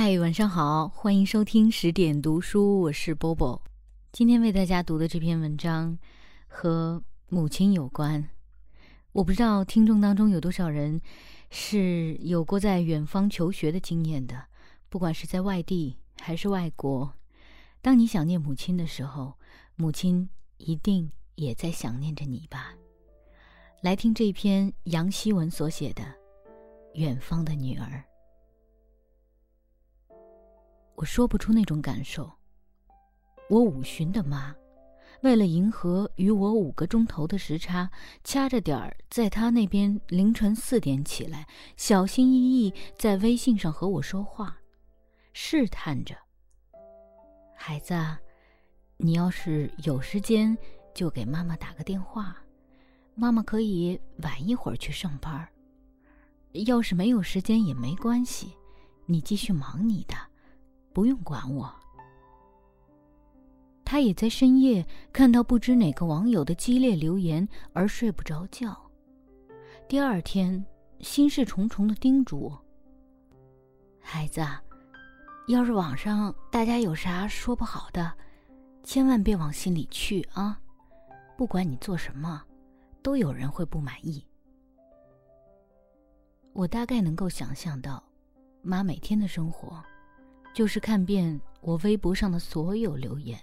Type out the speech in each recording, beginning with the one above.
嗨，晚上好，欢迎收听十点读书，我是波波。今天为大家读的这篇文章和母亲有关。我不知道听众当中有多少人是有过在远方求学的经验的，不管是在外地还是外国。当你想念母亲的时候，母亲一定也在想念着你吧。来听这篇杨希文所写的《远方的女儿》。我说不出那种感受。我五旬的妈，为了迎合与我五个钟头的时差，掐着点儿在她那边凌晨四点起来，小心翼翼在微信上和我说话，试探着：“孩子，你要是有时间，就给妈妈打个电话。”妈妈可以晚一会儿去上班。要是没有时间也没关系，你继续忙你的，不用管我。他也在深夜看到不知哪个网友的激烈留言而睡不着觉，第二天心事重重的叮嘱我：“孩子，要是网上大家有啥说不好的，千万别往心里去啊！不管你做什么。”都有人会不满意。我大概能够想象到，妈每天的生活，就是看遍我微博上的所有留言，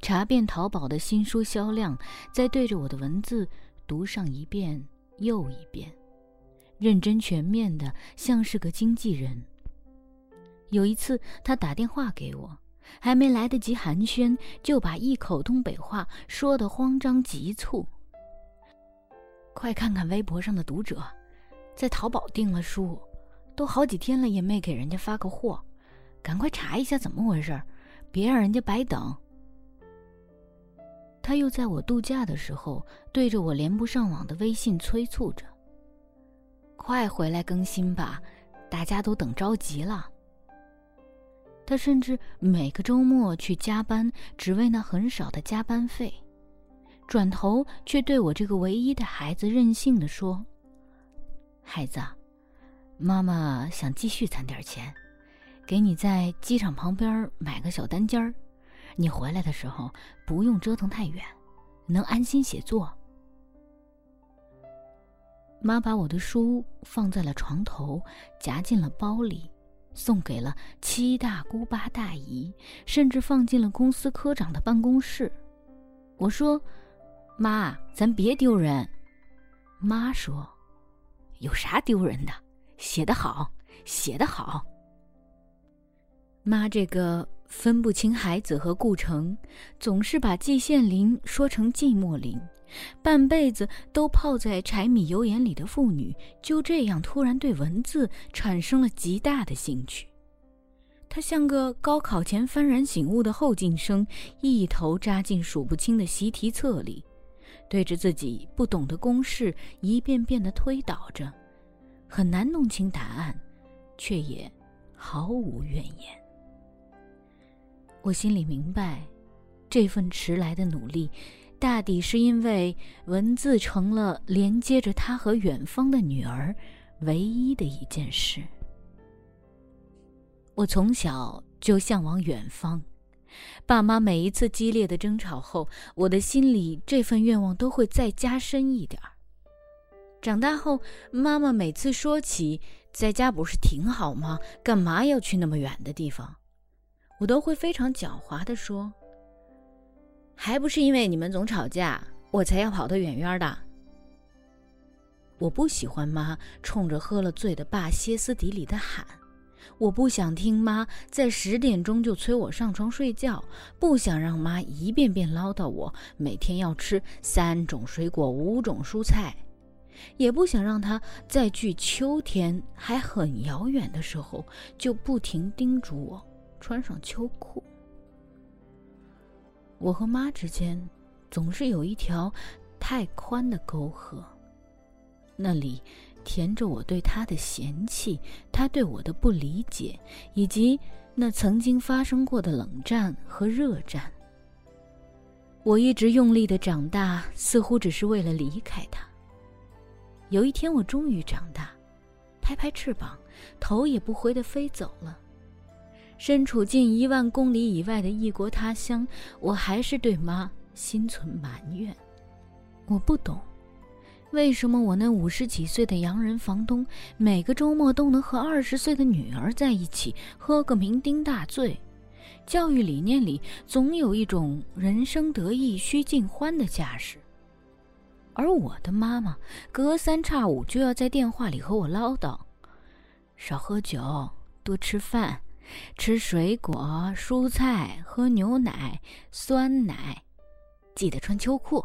查遍淘宝的新书销量，再对着我的文字读上一遍又一遍，认真全面的，像是个经纪人。有一次，他打电话给我，还没来得及寒暄，就把一口东北话说得慌张急促。快看看微博上的读者，在淘宝订了书，都好几天了也没给人家发个货，赶快查一下怎么回事，别让人家白等。他又在我度假的时候，对着我连不上网的微信催促着：“快回来更新吧，大家都等着急了。”他甚至每个周末去加班，只为那很少的加班费。转头却对我这个唯一的孩子任性的说：“孩子，妈妈想继续攒点钱，给你在机场旁边买个小单间儿，你回来的时候不用折腾太远，能安心写作。”妈把我的书放在了床头，夹进了包里，送给了七大姑八大姨，甚至放进了公司科长的办公室。我说。妈，咱别丢人。妈说：“有啥丢人的？写得好，写得好。”妈这个分不清孩子和顾城，总是把季羡林说成季莫林，半辈子都泡在柴米油盐里的妇女，就这样突然对文字产生了极大的兴趣。她像个高考前幡然醒悟的后进生，一头扎进数不清的习题册里。对着自己不懂的公式一遍遍的推导着，很难弄清答案，却也毫无怨言。我心里明白，这份迟来的努力，大抵是因为文字成了连接着他和远方的女儿唯一的一件事。我从小就向往远方。爸妈每一次激烈的争吵后，我的心里这份愿望都会再加深一点儿。长大后，妈妈每次说起在家不是挺好吗？干嘛要去那么远的地方？我都会非常狡猾地说：“还不是因为你们总吵架，我才要跑得远远的。”我不喜欢妈冲着喝了醉的爸歇斯底里的喊。我不想听妈在十点钟就催我上床睡觉，不想让妈一遍遍唠叨我每天要吃三种水果、五种蔬菜，也不想让她在距秋天还很遥远的时候就不停叮嘱我穿上秋裤。我和妈之间总是有一条太宽的沟壑，那里。填着我对她的嫌弃，她对我的不理解，以及那曾经发生过的冷战和热战。我一直用力的长大，似乎只是为了离开他。有一天，我终于长大，拍拍翅膀，头也不回的飞走了。身处近一万公里以外的异国他乡，我还是对妈心存埋怨。我不懂，为什么我那五十几岁的洋人房东每个周末都能和二十岁的女儿在一起喝个酩酊大醉？教育理念里总有一种人生得意须尽欢的架势，而我的妈妈隔三差五就要在电话里和我唠叨：少喝酒，多吃饭。吃水果、蔬菜，喝牛奶、酸奶，记得穿秋裤。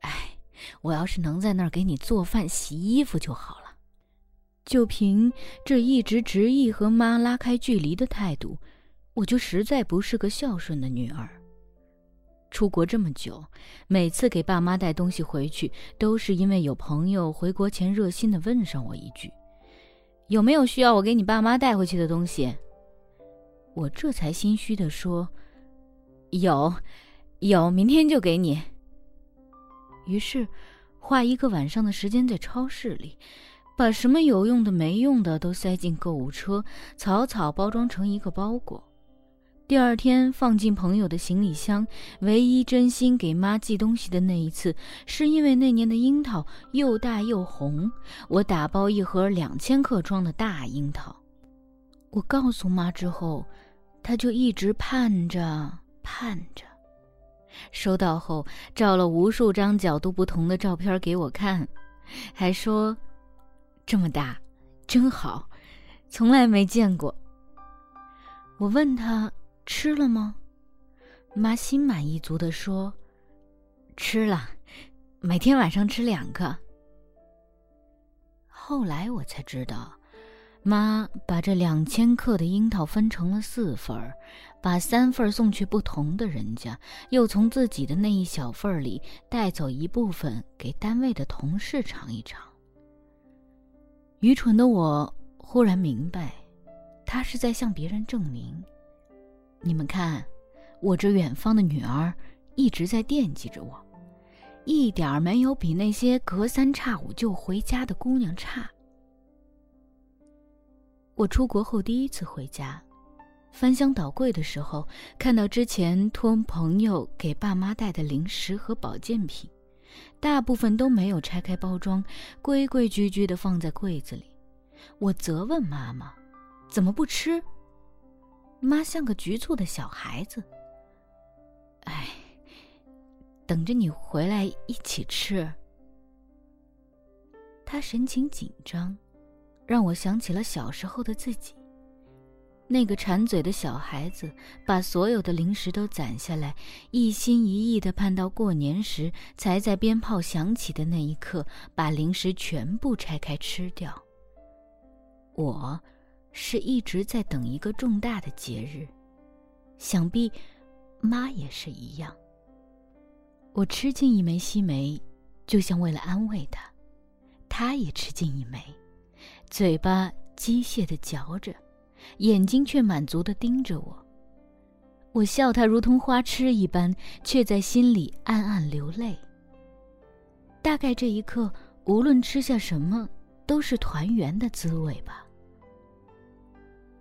哎，我要是能在那儿给你做饭、洗衣服就好了。就凭这一直执意和妈拉开距离的态度，我就实在不是个孝顺的女儿。出国这么久，每次给爸妈带东西回去，都是因为有朋友回国前热心的问上我一句。有没有需要我给你爸妈带回去的东西？我这才心虚的说：“有，有，明天就给你。”于是，花一个晚上的时间在超市里，把什么有用的、没用的都塞进购物车，草草包装成一个包裹。第二天放进朋友的行李箱。唯一真心给妈寄东西的那一次，是因为那年的樱桃又大又红，我打包一盒两千克装的大樱桃。我告诉妈之后，她就一直盼着盼着。收到后，照了无数张角度不同的照片给我看，还说：“这么大，真好，从来没见过。”我问他。吃了吗？妈心满意足的说：“吃了，每天晚上吃两个。”后来我才知道，妈把这两千克的樱桃分成了四份儿，把三份送去不同的人家，又从自己的那一小份里带走一部分给单位的同事尝一尝。愚蠢的我忽然明白，他是在向别人证明。你们看，我这远方的女儿一直在惦记着我，一点没有比那些隔三差五就回家的姑娘差。我出国后第一次回家，翻箱倒柜的时候，看到之前托朋友给爸妈带的零食和保健品，大部分都没有拆开包装，规规矩矩的放在柜子里。我责问妈妈：“怎么不吃？”妈像个局促的小孩子。哎，等着你回来一起吃。他神情紧张，让我想起了小时候的自己。那个馋嘴的小孩子，把所有的零食都攒下来，一心一意的盼到过年时，才在鞭炮响起的那一刻，把零食全部拆开吃掉。我。是一直在等一个重大的节日，想必妈也是一样。我吃进一枚西梅，就像为了安慰她，她也吃进一枚，嘴巴机械的嚼着，眼睛却满足的盯着我。我笑她如同花痴一般，却在心里暗暗流泪。大概这一刻，无论吃下什么，都是团圆的滋味吧。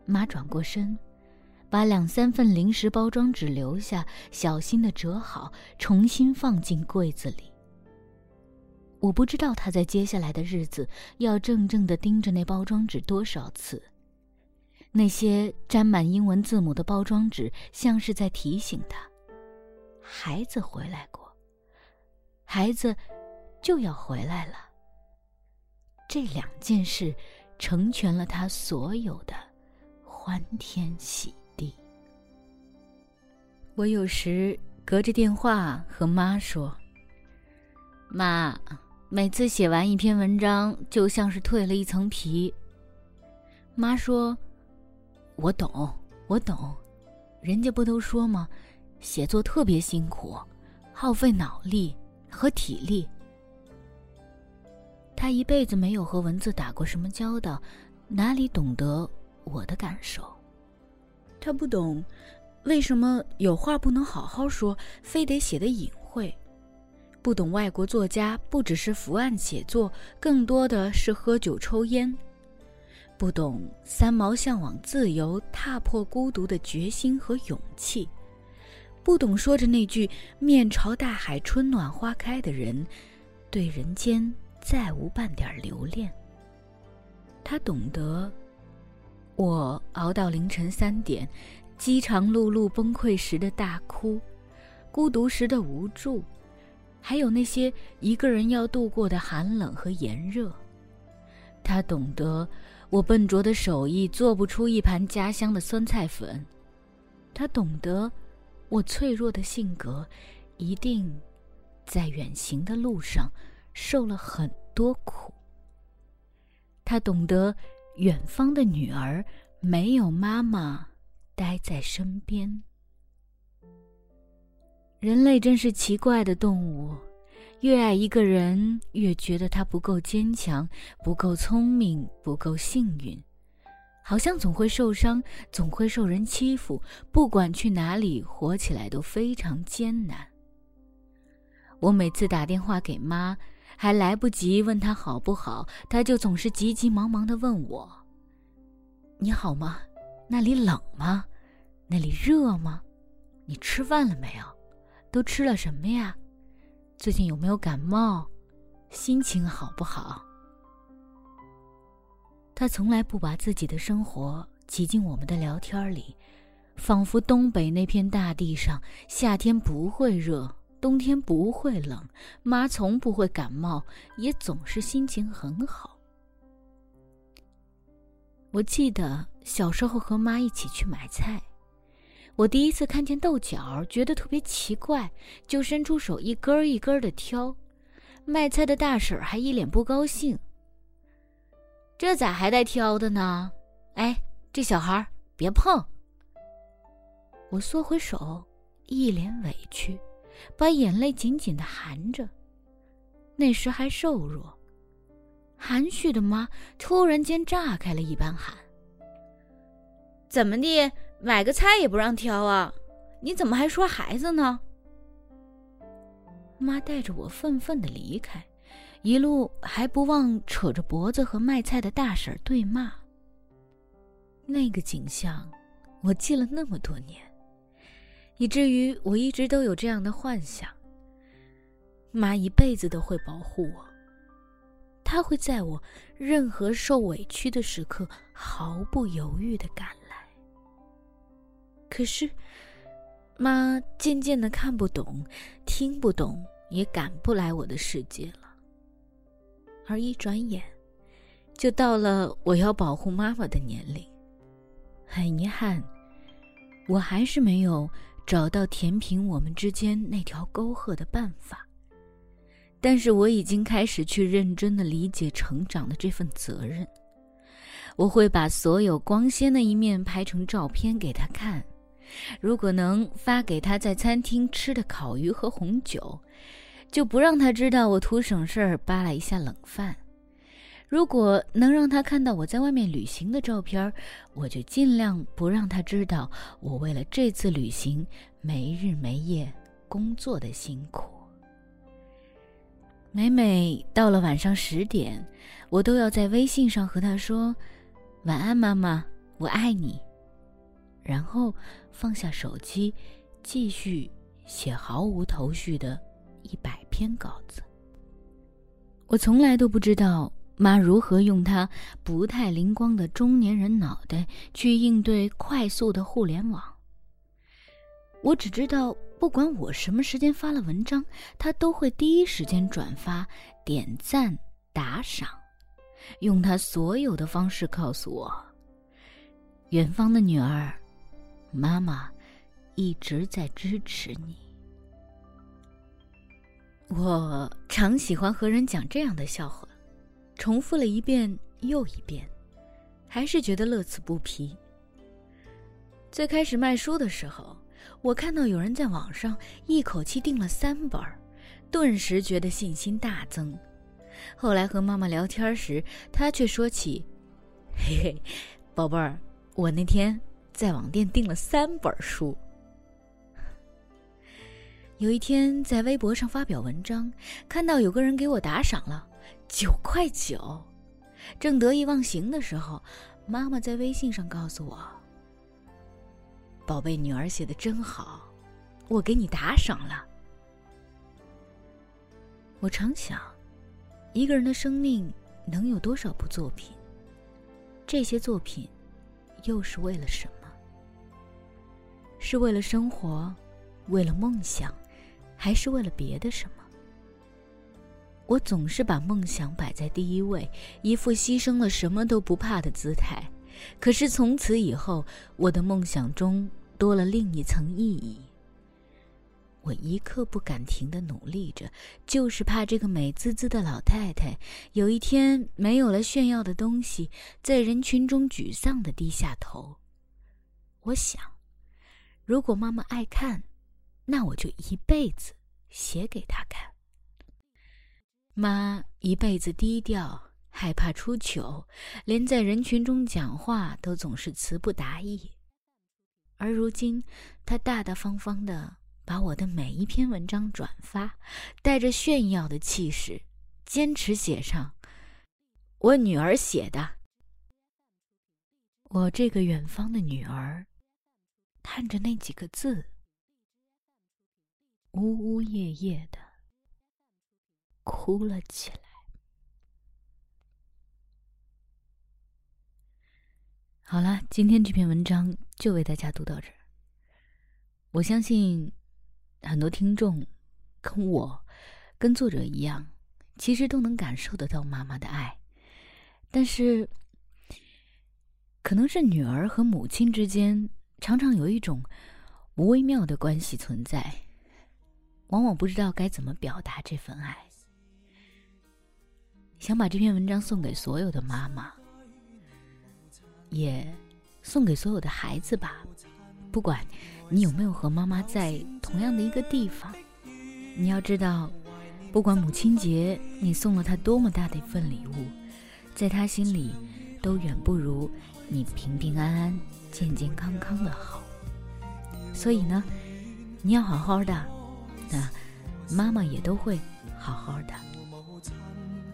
妈转过身，把两三份零食包装纸留下，小心的折好，重新放进柜子里。我不知道他在接下来的日子要怔怔的盯着那包装纸多少次。那些沾满英文字母的包装纸，像是在提醒他：孩子回来过，孩子就要回来了。这两件事，成全了他所有的。欢天喜地。我有时隔着电话和妈说：“妈，每次写完一篇文章，就像是蜕了一层皮。”妈说：“我懂，我懂，人家不都说吗？写作特别辛苦，耗费脑力和体力。他一辈子没有和文字打过什么交道，哪里懂得？”我的感受，他不懂，为什么有话不能好好说，非得写得隐晦；不懂外国作家不只是伏案写作，更多的是喝酒抽烟；不懂三毛向往自由、踏破孤独的决心和勇气，不懂说着那句“面朝大海，春暖花开”的人，对人间再无半点留恋。他懂得，我熬到凌晨三点，饥肠辘辘、崩溃时的大哭，孤独时的无助，还有那些一个人要度过的寒冷和炎热。他懂得，我笨拙的手艺做不出一盘家乡的酸菜粉。他懂得，我脆弱的性格，一定在远行的路上受了很多苦。他懂得，远方的女儿没有妈妈待在身边。人类真是奇怪的动物。越爱一个人，越觉得他不够坚强，不够聪明，不够幸运，好像总会受伤，总会受人欺负，不管去哪里，活起来都非常艰难。我每次打电话给妈，还来不及问她好不好，她就总是急急忙忙地问我：“你好吗？那里冷吗？那里热吗？你吃饭了没有？都吃了什么呀？”最近有没有感冒？心情好不好？他从来不把自己的生活挤进我们的聊天里，仿佛东北那片大地上，夏天不会热，冬天不会冷，妈从不会感冒，也总是心情很好。我记得小时候和妈一起去买菜。我第一次看见豆角，觉得特别奇怪，就伸出手一根一根的挑。卖菜的大婶还一脸不高兴：“这咋还带挑的呢？哎，这小孩别碰！”我缩回手，一脸委屈，把眼泪紧紧的含着。那时还瘦弱，含蓄的妈突然间炸开了一般喊：“怎么的？”买个菜也不让挑啊！你怎么还说孩子呢？妈带着我愤愤的离开，一路还不忘扯着脖子和卖菜的大婶对骂。那个景象，我记了那么多年，以至于我一直都有这样的幻想：妈一辈子都会保护我，她会在我任何受委屈的时刻毫不犹豫的赶来。可是，妈渐渐的看不懂、听不懂，也赶不来我的世界了。而一转眼，就到了我要保护妈妈的年龄。很遗憾，我还是没有找到填平我们之间那条沟壑的办法。但是我已经开始去认真的理解成长的这份责任。我会把所有光鲜的一面拍成照片给他看。如果能发给他在餐厅吃的烤鱼和红酒，就不让他知道我图省事儿扒拉一下冷饭；如果能让他看到我在外面旅行的照片，我就尽量不让他知道我为了这次旅行没日没夜工作的辛苦。每每到了晚上十点，我都要在微信上和他说：“晚安，妈妈，我爱你。”然后放下手机，继续写毫无头绪的一百篇稿子。我从来都不知道妈如何用她不太灵光的中年人脑袋去应对快速的互联网。我只知道，不管我什么时间发了文章，她都会第一时间转发、点赞、打赏，用她所有的方式告诉我：远方的女儿。妈妈一直在支持你。我常喜欢和人讲这样的笑话，重复了一遍又一遍，还是觉得乐此不疲。最开始卖书的时候，我看到有人在网上一口气订了三本，顿时觉得信心大增。后来和妈妈聊天时，她却说起：“嘿嘿，宝贝儿，我那天……”在网店订了三本书。有一天在微博上发表文章，看到有个人给我打赏了九块九，正得意忘形的时候，妈妈在微信上告诉我：“宝贝，女儿写的真好，我给你打赏了。”我常想，一个人的生命能有多少部作品？这些作品又是为了什么？是为了生活，为了梦想，还是为了别的什么？我总是把梦想摆在第一位，一副牺牲了什么都不怕的姿态。可是从此以后，我的梦想中多了另一层意义。我一刻不敢停的努力着，就是怕这个美滋滋的老太太有一天没有了炫耀的东西，在人群中沮丧的低下头。我想，如果妈妈爱看，那我就一辈子写给她看。妈一辈子低调，害怕出糗，连在人群中讲话都总是词不达意。而如今，她大大方方的把我的每一篇文章转发，带着炫耀的气势，坚持写上“我女儿写的”。我这个远方的女儿，看着那几个字，呜呜咽咽的。哭了起来。好了，今天这篇文章就为大家读到这儿。我相信很多听众跟我、跟作者一样，其实都能感受得到妈妈的爱，但是可能是女儿和母亲之间常常有一种微妙的关系存在，往往不知道该怎么表达这份爱。想把这篇文章送给所有的妈妈，也送给所有的孩子吧。不管你有没有和妈妈在同样的一个地方，你要知道，不管母亲节你送了她多么大的一份礼物，在她心里都远不如你平平安安、健健康康的好。所以呢，你要好好的，那妈妈也都会好好的。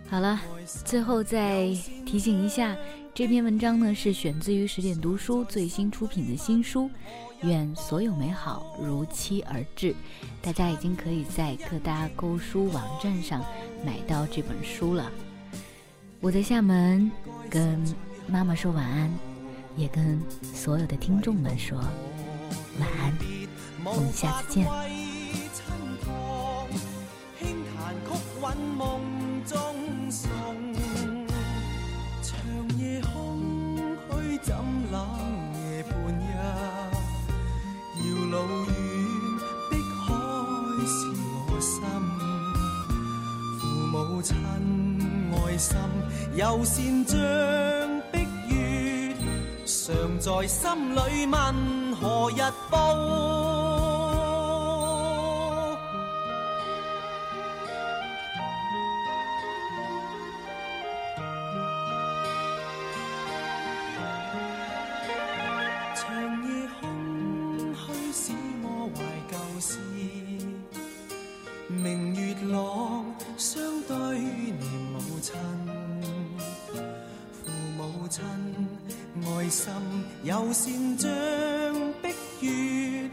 好了，最后再提醒一下，这篇文章呢是选自于十点读书最新出品的新书《愿所有美好如期而至》，大家已经可以在各大购书网站上买到这本书了。我在厦门跟妈妈说晚安，也跟所有的听众们说晚安，我们下次见。心又善像碧月，常在心里问何日报。又善像碧月，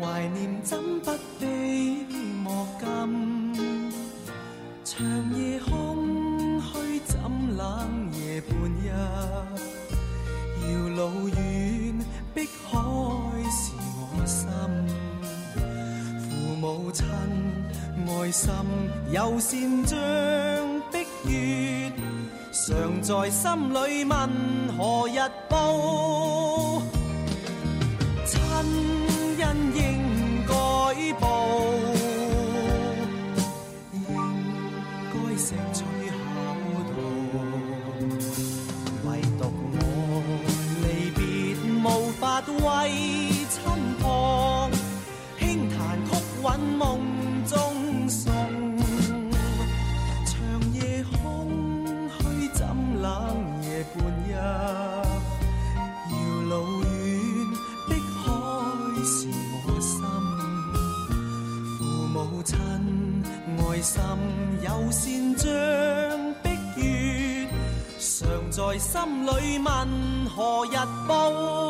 怀念怎不悲莫禁？长夜空虚怎冷夜半日？遥路远，碧海是我心。父母亲，爱心又善像。在心里问何日报？亲恩应该报，应该石取孝道。唯独我离别无法为亲旁，轻弹曲韵梦心里问何日报？